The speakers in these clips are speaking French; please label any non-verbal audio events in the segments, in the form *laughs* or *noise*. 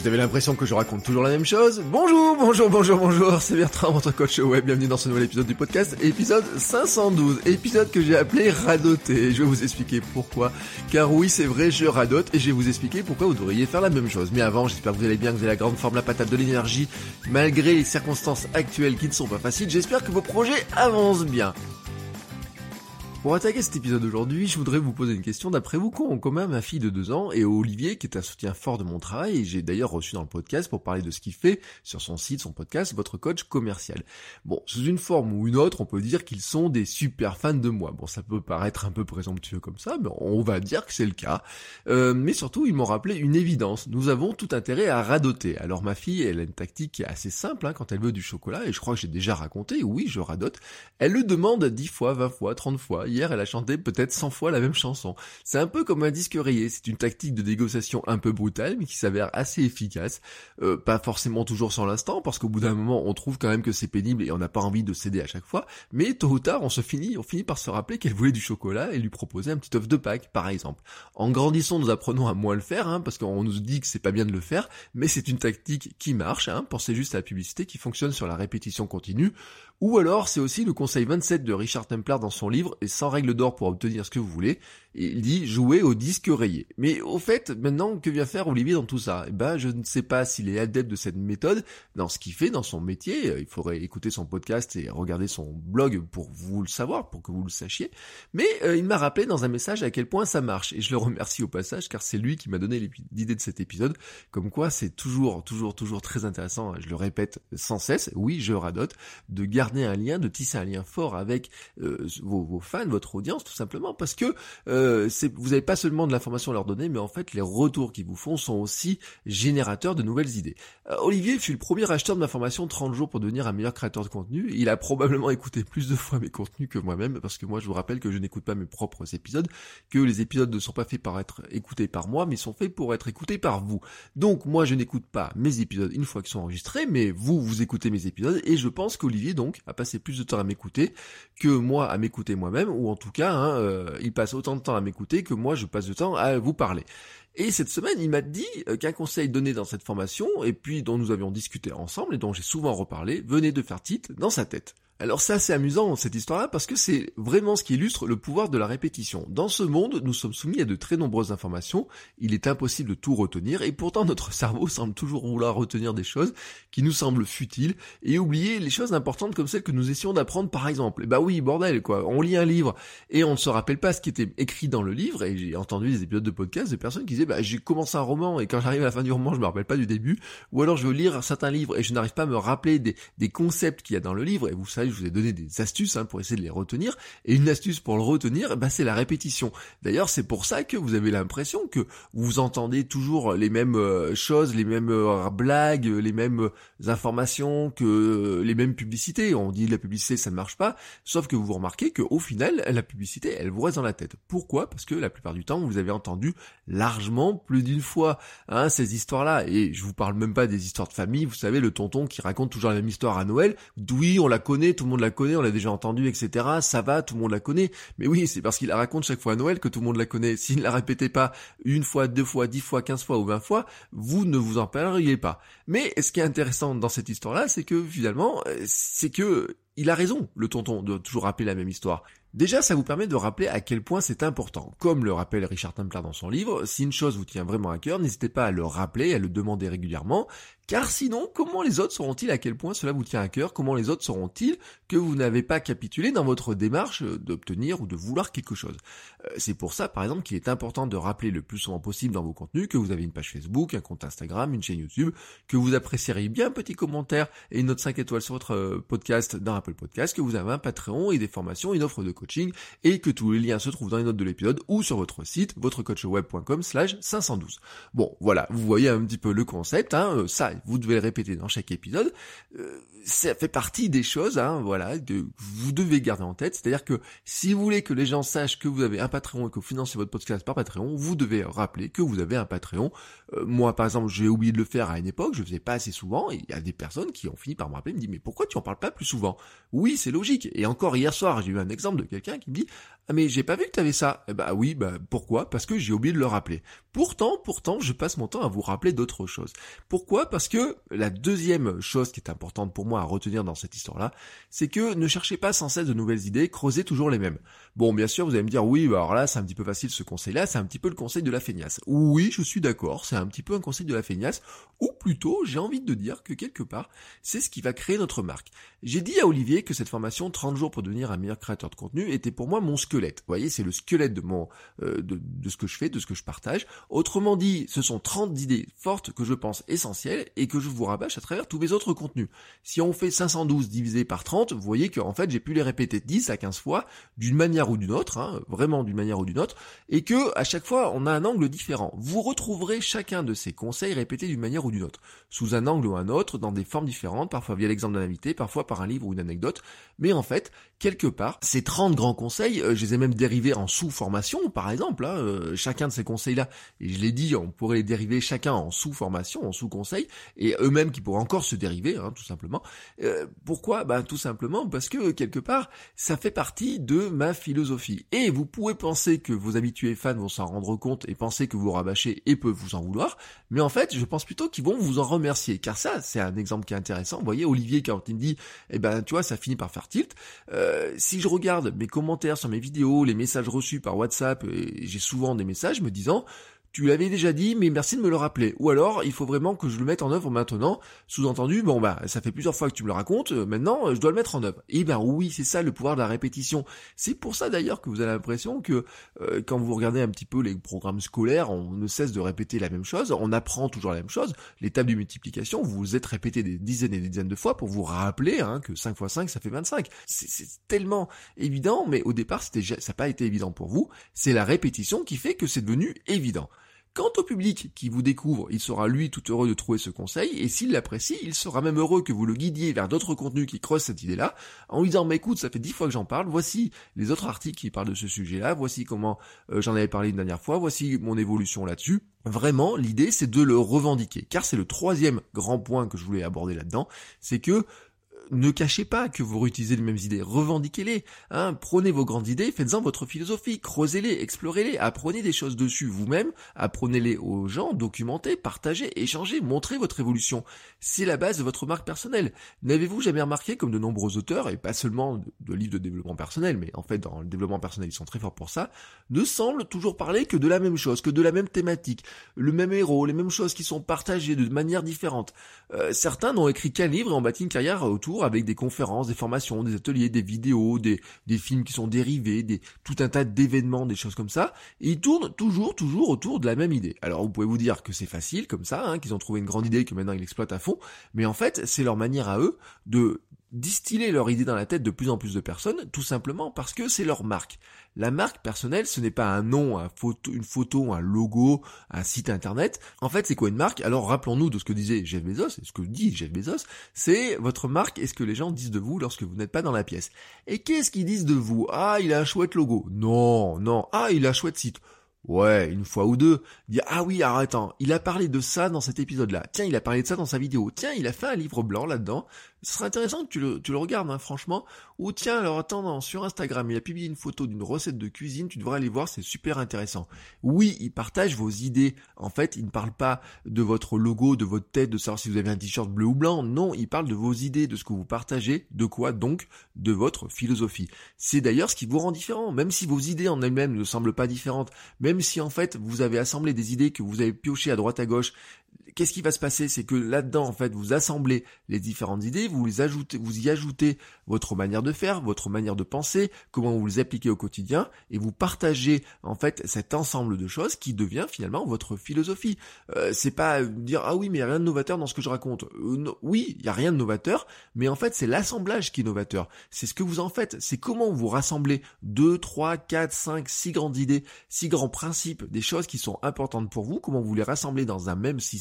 Vous avez l'impression que je raconte toujours la même chose. Bonjour, bonjour, bonjour, bonjour, c'est Bertrand, votre coach web, bienvenue dans ce nouvel épisode du podcast, épisode 512, épisode que j'ai appelé Radoter, je vais vous expliquer pourquoi, car oui c'est vrai, je radote, et je vais vous expliquer pourquoi vous devriez faire la même chose. Mais avant, j'espère que vous allez bien, que vous avez la grande forme, la patate de l'énergie, malgré les circonstances actuelles qui ne sont pas faciles, j'espère que vos projets avancent bien. Pour attaquer cet épisode d'aujourd'hui, je voudrais vous poser une question. D'après vous, quoi en commun ma fille de deux ans et Olivier, qui est un soutien fort de mon travail, et j'ai d'ailleurs reçu dans le podcast pour parler de ce qu'il fait sur son site, son podcast, votre coach commercial. Bon, sous une forme ou une autre, on peut dire qu'ils sont des super fans de moi. Bon, ça peut paraître un peu présomptueux comme ça, mais on va dire que c'est le cas. Euh, mais surtout, ils m'ont rappelé une évidence. Nous avons tout intérêt à radoter. Alors ma fille, elle a une tactique qui est assez simple hein, quand elle veut du chocolat, et je crois que j'ai déjà raconté, oui, je radote. Elle le demande 10 fois, 20 fois, 30 fois hier, elle a chanté peut-être 100 fois la même chanson. C'est un peu comme un disque rayé, c'est une tactique de négociation un peu brutale, mais qui s'avère assez efficace. Euh, pas forcément toujours sur l'instant, parce qu'au bout d'un moment, on trouve quand même que c'est pénible et on n'a pas envie de céder à chaque fois, mais tôt ou tard, on se finit, on finit par se rappeler qu'elle voulait du chocolat et lui proposer un petit œuf de Pâques, par exemple. En grandissant, nous apprenons à moins le faire, hein, parce qu'on nous dit que c'est pas bien de le faire, mais c'est une tactique qui marche, hein, pensez juste à la publicité qui fonctionne sur la répétition continue, ou alors c'est aussi le conseil 27 de Richard Templar dans son livre et sans règle d'or pour obtenir ce que vous voulez. Il dit jouer au disque rayé. Mais au fait, maintenant, que vient faire Olivier dans tout ça? Eh ben, je ne sais pas s'il est adepte de cette méthode dans ce qu'il fait, dans son métier. Il faudrait écouter son podcast et regarder son blog pour vous le savoir, pour que vous le sachiez. Mais euh, il m'a rappelé dans un message à quel point ça marche. Et je le remercie au passage car c'est lui qui m'a donné l'idée de cet épisode. Comme quoi, c'est toujours, toujours, toujours très intéressant. Je le répète sans cesse. Oui, je radote de garder un lien, de tisser un lien fort avec euh, vos, fans, votre audience, tout simplement, parce que euh, vous n'avez pas seulement de l'information à leur donner, mais en fait les retours qu'ils vous font sont aussi générateurs de nouvelles idées. Euh, Olivier fut le premier acheteur de ma formation 30 jours pour devenir un meilleur créateur de contenu. Il a probablement écouté plus de fois mes contenus que moi-même, parce que moi je vous rappelle que je n'écoute pas mes propres épisodes, que les épisodes ne sont pas faits pour être écoutés par moi, mais sont faits pour être écoutés par vous. Donc moi je n'écoute pas mes épisodes une fois qu'ils sont enregistrés, mais vous, vous écoutez mes épisodes, et je pense qu'Olivier donc à passer plus de temps à m'écouter que moi à m'écouter moi-même, ou en tout cas, hein, euh, il passe autant de temps à m'écouter que moi je passe de temps à vous parler. Et cette semaine, il m'a dit euh, qu'un conseil donné dans cette formation, et puis dont nous avions discuté ensemble, et dont j'ai souvent reparlé, venait de faire titre dans sa tête. Alors c'est assez amusant cette histoire-là parce que c'est vraiment ce qui illustre le pouvoir de la répétition. Dans ce monde, nous sommes soumis à de très nombreuses informations, il est impossible de tout retenir et pourtant notre *laughs* cerveau semble toujours vouloir retenir des choses qui nous semblent futiles et oublier les choses importantes comme celles que nous essayons d'apprendre par exemple. Et bah oui, bordel quoi, on lit un livre et on ne se rappelle pas ce qui était écrit dans le livre et j'ai entendu des épisodes de podcast de personnes qui disaient bah j'ai commencé un roman et quand j'arrive à la fin du roman je me rappelle pas du début ou alors je veux lire certains livres et je n'arrive pas à me rappeler des, concepts qu'il y a dans le livre et vous savez je vous ai donné des astuces hein, pour essayer de les retenir. Et une astuce pour le retenir, bah, c'est la répétition. D'ailleurs, c'est pour ça que vous avez l'impression que vous entendez toujours les mêmes euh, choses, les mêmes euh, blagues, les mêmes euh, informations, que les mêmes publicités. On dit la publicité, ça ne marche pas. Sauf que vous remarquez qu'au final, la publicité, elle vous reste dans la tête. Pourquoi? Parce que la plupart du temps, vous avez entendu largement plus d'une fois hein, ces histoires-là. Et je vous parle même pas des histoires de famille. Vous savez, le tonton qui raconte toujours la même histoire à Noël. Oui, on la connaît, tout le monde la connaît on l'a déjà entendu, etc. Ça va, tout le monde la connaît. Mais oui, c'est parce qu'il la raconte chaque fois à Noël que tout le monde la connaît. *laughs* S'il ne la répétait pas une fois, deux fois, dix fois, quinze fois ou vingt fois, vous ne vous en parleriez pas. Mais ce qui est intéressant dans cette histoire-là, c'est que finalement, euh, c'est que il a raison, le tonton, de toujours rappeler la même histoire. Déjà, ça vous permet de rappeler à quel point c'est important. Comme le rappelle Richard Templar dans son livre, si une chose vous tient vraiment à cœur, n'hésitez pas à le rappeler, à le demander régulièrement, car sinon, comment les autres sauront-ils à quel point cela vous tient à cœur? Comment les autres sauront-ils que vous n'avez pas capitulé dans votre démarche d'obtenir ou de vouloir quelque chose? Euh, C'est pour ça, par exemple, qu'il est important de rappeler le plus souvent possible dans vos contenus que vous avez une page Facebook, un compte Instagram, une chaîne YouTube, que vous apprécieriez bien un petit commentaire et une note 5 étoiles sur votre euh, podcast dans Apple Podcast, que vous avez un Patreon et des formations, une offre de coaching et que tous les liens se trouvent dans les notes de l'épisode ou sur votre site, votrecoachweb.com slash 512. Bon, voilà, vous voyez un petit peu le concept, hein, euh, ça, vous devez le répéter dans chaque épisode. Euh, ça fait partie des choses, hein, voilà, que vous devez garder en tête. C'est-à-dire que si vous voulez que les gens sachent que vous avez un Patreon et que vous financez votre podcast par Patreon, vous devez rappeler que vous avez un Patreon. Euh, moi, par exemple, j'ai oublié de le faire à une époque, je le faisais pas assez souvent, et il y a des personnes qui ont fini par me rappeler, me disent, mais pourquoi tu en parles pas plus souvent? Oui, c'est logique. Et encore hier soir, j'ai eu un exemple de quelqu'un qui me dit, ah mais j'ai pas vu que tu avais ça. Bah oui, bah pourquoi? Parce que j'ai oublié de le rappeler. Pourtant, pourtant, je passe mon temps à vous rappeler d'autres choses. Pourquoi? Parce que la deuxième chose qui est importante pour moi à retenir dans cette histoire-là, c'est que ne cherchez pas sans cesse de nouvelles idées, creusez toujours les mêmes. Bon, bien sûr, vous allez me dire, oui, bah alors là, c'est un petit peu facile ce conseil-là, c'est un petit peu le conseil de la feignasse. Oui, je suis d'accord, c'est un petit peu un conseil de la feignasse, ou plutôt, j'ai envie de dire que quelque part, c'est ce qui va créer notre marque. J'ai dit à Olivier que cette formation 30 jours pour devenir un meilleur créateur de contenu était pour moi mon squelette. Vous voyez, c'est le squelette de mon euh, de, ce que je fais, de ce que je partage. Autrement dit, ce sont 30 idées fortes que je pense essentielles et que je vous rabâche à travers tous mes autres contenus. Si on fait 512 divisé par 30, vous voyez qu'en fait, j'ai pu les répéter 10 à 15 fois d'une manière ou d'une autre, hein, vraiment d'une manière ou d'une autre, et que à chaque fois, on a un angle différent. Vous retrouverez chacun de ces conseils répétés d'une manière ou d'une autre, sous un angle ou un autre, dans des formes différentes, parfois via l'exemple d'un invité, parfois par un livre ou une anecdote, mais en fait, quelque part, ces 30 grands conseils, euh, je les ai même dérivés en sous-formation, par exemple, hein, euh, chacun de ces conseils-là, et je l'ai dit, on pourrait les dériver chacun en sous-formation, en sous-conseil, et eux-mêmes qui pourraient encore se dériver, hein, tout simplement. Euh, pourquoi? Ben tout simplement parce que, quelque part, ça fait partie de ma philosophie. Et vous pouvez penser que vos habitués fans vont s'en rendre compte et penser que vous rabâchez et peuvent vous en vouloir, mais en fait, je pense plutôt qu'ils vont vous en remercier, car ça, c'est un exemple qui est intéressant. Vous voyez, Olivier, quand il me dit, eh ben, tu vois, ça finit par faire tilt, euh, si je regarde mes commentaires sur mes vidéos, les messages reçus par WhatsApp, j'ai souvent des messages me disant tu l'avais déjà dit, mais merci de me le rappeler. Ou alors, il faut vraiment que je le mette en œuvre maintenant. Sous-entendu, bon bah, ça fait plusieurs fois que tu me le racontes, euh, maintenant, euh, je dois le mettre en œuvre. Eh ben oui, c'est ça le pouvoir de la répétition. C'est pour ça d'ailleurs que vous avez l'impression que euh, quand vous regardez un petit peu les programmes scolaires, on ne cesse de répéter la même chose, on apprend toujours la même chose. L'étape de multiplication, vous vous êtes répété des dizaines et des dizaines de fois pour vous rappeler hein, que 5 x 5, ça fait 25. C'est tellement évident, mais au départ, c'était ça n'a pas été évident pour vous. C'est la répétition qui fait que c'est devenu évident. Quant au public qui vous découvre, il sera lui tout heureux de trouver ce conseil, et s'il l'apprécie, il sera même heureux que vous le guidiez vers d'autres contenus qui creusent cette idée-là, en lui disant, mais écoute, ça fait dix fois que j'en parle, voici les autres articles qui parlent de ce sujet-là, voici comment euh, j'en avais parlé une dernière fois, voici mon évolution là-dessus. Vraiment, l'idée, c'est de le revendiquer, car c'est le troisième grand point que je voulais aborder là-dedans, c'est que ne cachez pas que vous réutilisez les mêmes idées, revendiquez-les, hein, prenez vos grandes idées, faites-en votre philosophie, creusez-les, explorez-les, apprenez des choses dessus vous-même, apprenez-les aux gens, documentez, partagez, échangez, montrez votre évolution. C'est la base de votre marque personnelle. N'avez-vous jamais remarqué comme de nombreux auteurs, et pas seulement de livres de développement personnel, mais en fait dans le développement personnel ils sont très forts pour ça, ne semblent toujours parler que de la même chose, que de la même thématique, le même héros, les mêmes choses qui sont partagées de manière différente. Euh, certains n'ont écrit qu'un livre et ont bâti une carrière autour avec des conférences, des formations, des ateliers, des vidéos, des, films qui sont dérivés, des, tout un tas d'événements, des choses comme ça. Et ils tournent toujours, toujours autour de la même idée. Alors vous pouvez vous dire que c'est facile comme ça, hein, qu'ils ont trouvé une grande idée que maintenant ils exploitent à fond, mais en fait c'est leur manière à eux de distiller leur idée dans la tête de plus en plus de personnes, tout simplement parce que c'est leur marque. La marque personnelle, ce n'est pas un nom, une photo, un logo, un site internet. En fait, c'est quoi une marque? Alors rappelons-nous de ce que disait Jeff Bezos, et ce que dit Jeff Bezos, c'est votre marque et ce que les gens disent de vous lorsque vous n'êtes pas dans la pièce? Et qu'est-ce qu'ils disent de vous? Ah, il a un chouette logo. Non, non. Ah, il a un chouette site. Ouais, une fois ou deux, ah oui, alors attends, il a parlé de ça dans cet épisode-là. Tiens, il a parlé de ça dans sa vidéo. Tiens, il a fait un livre blanc là-dedans. Ce serait intéressant que tu le, regardes, hein, franchement. Ou tiens, alors attends, sur Instagram, il a publié une photo d'une recette de cuisine, tu devrais aller voir, c'est super intéressant. Oui, il partage vos idées. En fait, il ne parle pas de votre logo, de votre tête, de savoir si vous avez un t-shirt bleu ou blanc. Non, il parle de vos idées, de ce que vous partagez, de quoi donc De votre philosophie. C'est d'ailleurs ce qui vous rend différent. Même si vos idées en elles-mêmes ne semblent pas différentes, même si en fait vous avez assemblé des idées que vous avez piochées à droite à gauche qu'est-ce qui va se passer? C'est que là-dedans, en fait, vous assemblez les différentes idées, vous les ajoutez, vous y ajoutez votre manière de faire, votre manière de penser, comment vous les appliquez au quotidien, et vous partagez en fait cet ensemble de choses qui devient finalement votre philosophie. Euh, c'est pas dire ah oui mais il y a rien de novateur dans ce que je raconte. Euh, oui, il y a rien de novateur, mais en fait c'est l'assemblage qui est novateur. C'est ce que vous en faites. C'est comment vous rassemblez deux, trois, quatre, cinq, six grandes idées, six grands principes, des choses qui sont importantes pour vous. Comment vous les rassemblez dans un même système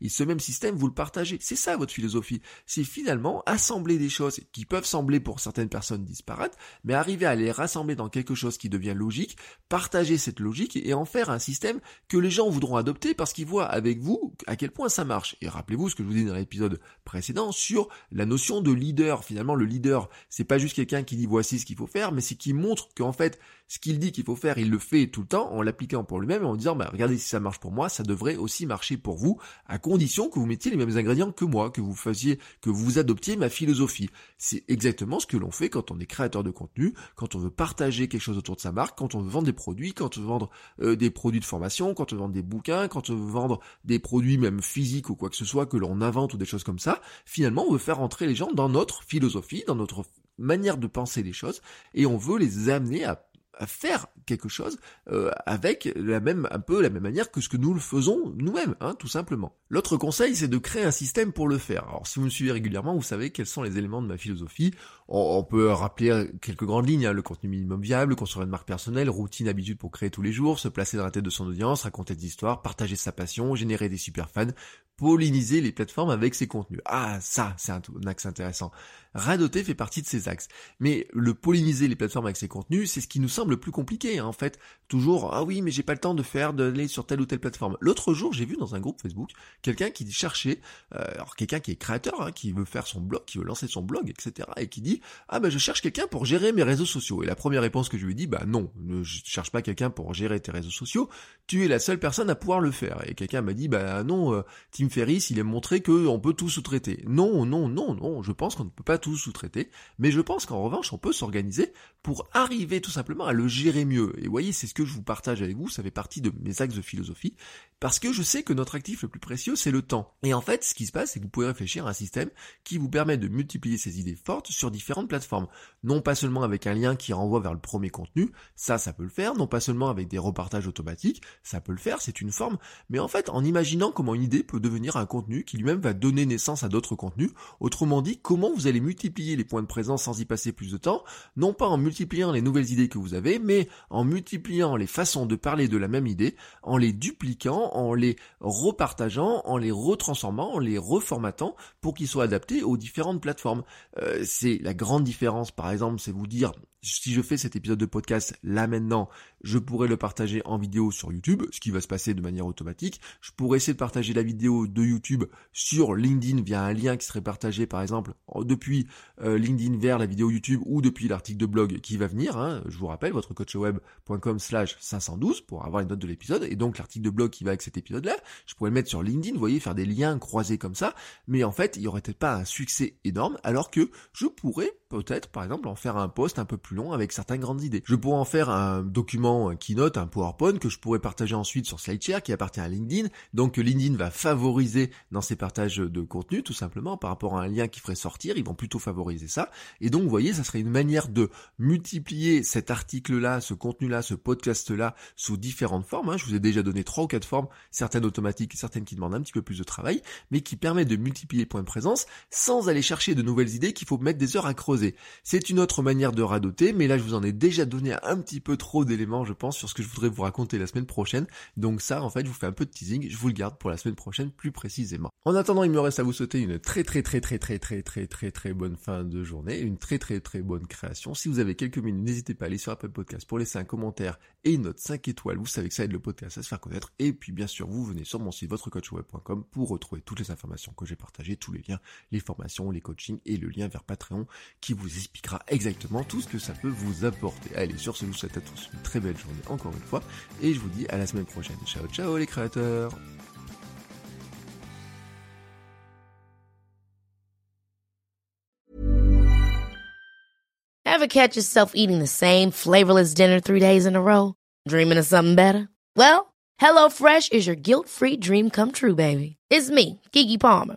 et ce même système, vous le partagez. C'est ça votre philosophie. C'est finalement assembler des choses qui peuvent sembler pour certaines personnes disparates, mais arriver à les rassembler dans quelque chose qui devient logique, partager cette logique et en faire un système que les gens voudront adopter parce qu'ils voient avec vous à quel point ça marche. Et rappelez-vous ce que je vous dis dans l'épisode précédent sur la notion de leader. Finalement, le leader, c'est pas juste quelqu'un qui dit voici ce qu'il faut faire, mais c'est qui montre qu'en fait, ce qu'il dit qu'il faut faire, il le fait tout le temps en l'appliquant pour lui-même et en disant, bah, regardez si ça marche pour moi, ça devrait aussi marcher pour vous, à condition que vous mettiez les mêmes ingrédients que moi, que vous fassiez, que vous adoptiez ma philosophie. C'est exactement ce que l'on fait quand on est créateur de contenu, quand on veut partager quelque chose autour de sa marque, quand on veut vendre des produits, quand on veut vendre euh, des produits de formation, quand on veut vendre des bouquins, quand on veut vendre des produits même physiques ou quoi que ce soit que l'on invente ou des choses comme ça. Finalement, on veut faire entrer les gens dans notre philosophie, dans notre manière de penser les choses, et on veut les amener à faire quelque chose euh, avec la même un peu la même manière que ce que nous le faisons nous-mêmes, hein, tout simplement. L'autre conseil, c'est de créer un système pour le faire. Alors, si vous me suivez régulièrement, vous savez quels sont les éléments de ma philosophie. On, peut rappeler quelques grandes lignes hein, le contenu minimum viable, construire une marque personnelle, routine, habitude pour créer tous les jours, se placer dans la tête de son audience, raconter des histoires, partager sa passion, générer des super fans, polliniser les plateformes avec ses contenus. Ah, ça, c'est un, axe intéressant. Radoter fait partie de ces axes. Mais le polliniser les plateformes avec ses contenus, c'est ce qui nous semble le plus compliqué. Hein. En fait, toujours, ah oui, mais j'ai pas le temps de faire, d'aller sur telle ou telle plateforme. L'autre jour, j'ai vu dans un groupe Facebook quelqu'un qui cherchait, euh, alors quelqu'un qui est créateur, hein, qui veut faire son blog, qui veut lancer son blog, etc. Et qui dit, ah ben je cherche quelqu'un pour gérer mes réseaux sociaux. Et la première réponse que je lui ai dit, bah non, ne cherche pas quelqu'un pour gérer tes réseaux sociaux. Tu es la seule personne à pouvoir le faire. Et quelqu'un m'a dit, bah non, euh, Tim Ferriss, il a montré qu'on peut tout sous-traiter. Non, non, non, non, je pense qu'on ne peut pas tout sous-traiter, mais je pense qu'en revanche, on peut s'organiser pour arriver tout simplement à le gérer mieux. Et voyez, c'est ce que je vous partage avec vous, ça fait partie de mes axes de philosophie, parce que je sais que notre actif le plus précieux, c'est le temps. Et en fait, ce qui se passe, c'est que vous pouvez réfléchir à un système qui vous permet de multiplier ces idées fortes sur Non pas seulement avec un lien qui renvoie vers le premier contenu, ça, ça peut le faire, non pas seulement avec des repartages automatiques, ça peut le faire, c'est une forme, mais en fait, en imaginant comment une idée peut devenir un contenu qui lui-même va donner naissance à d'autres contenus, autrement dit, comment vous allez multiplier les points de présence sans y passer plus de temps, non pas en multipliant les nouvelles idées que vous avez, mais en multipliant les façons de parler de la même idée, en les dupliquant, en les repartageant, en les retransformant, en les reformatant pour qu'ils soient adaptés aux différentes plateformes. Euh, c'est la grande différence, par exemple, c'est vous dire, si je fais cet épisode de podcast là maintenant, je pourrais le partager en vidéo sur YouTube, ce qui va se passer de manière automatique. Je pourrais essayer de partager la vidéo de YouTube sur LinkedIn via un lien qui serait partagé par exemple depuis euh, LinkedIn vers la vidéo YouTube ou depuis l'article de blog qui va venir. Hein. Je vous rappelle, votre coachweb.com slash 512 pour avoir les notes de l'épisode et donc l'article de blog qui va avec cet épisode-là. Je pourrais le mettre sur LinkedIn, vous voyez, faire des liens croisés comme ça. Mais en fait, il n'y aurait peut-être pas un succès énorme alors que je pourrais peut-être par exemple en faire un post un peu plus long avec certaines grandes idées. Je pourrais en faire un document un keynote, un PowerPoint que je pourrais partager ensuite sur SlideShare qui appartient à LinkedIn. Donc LinkedIn va favoriser dans ses partages de contenu tout simplement par rapport à un lien qui ferait sortir, ils vont plutôt favoriser ça. Et donc vous voyez, ça serait une manière de multiplier cet article-là, ce contenu-là, ce podcast-là sous différentes formes. Hein. Je vous ai déjà donné trois ou quatre formes, certaines automatiques certaines qui demandent un petit peu plus de travail, mais qui permettent de multiplier les points de présence sans aller chercher de nouvelles idées qu'il faut mettre des heures à C'est une autre manière de radoter, mais là je vous en ai déjà donné un petit peu trop d'éléments, je pense, sur ce que je voudrais vous raconter la semaine prochaine. Donc ça, en fait, je vous fais un peu de teasing, je vous le garde pour la semaine prochaine plus précisément. En attendant, il me reste à vous souhaiter une très très très très très très très très très bonne fin de journée, une très très très bonne création. Si vous avez quelques minutes, n'hésitez pas à aller sur Apple Podcast pour laisser un commentaire et une note 5 étoiles. Vous savez que ça aide le podcast à se faire connaître. Et puis bien sûr, vous venez sur mon site votrecoachweb.com pour retrouver toutes les informations que j'ai partagées, tous les liens, les formations, les coachings et le lien vers Patreon qui vous expliquera exactement tout ce que ça peut vous apporter. Allez, sur ce, je vous souhaite à tous une très belle journée encore une fois, et je vous dis à la semaine prochaine. Ciao ciao les créateurs Ever catch yourself eating the same flavorless dinner three days in a row? Dreaming of something better? Well, HelloFresh is your guilt-free dream come true, baby. It's me, Kiki Palmer.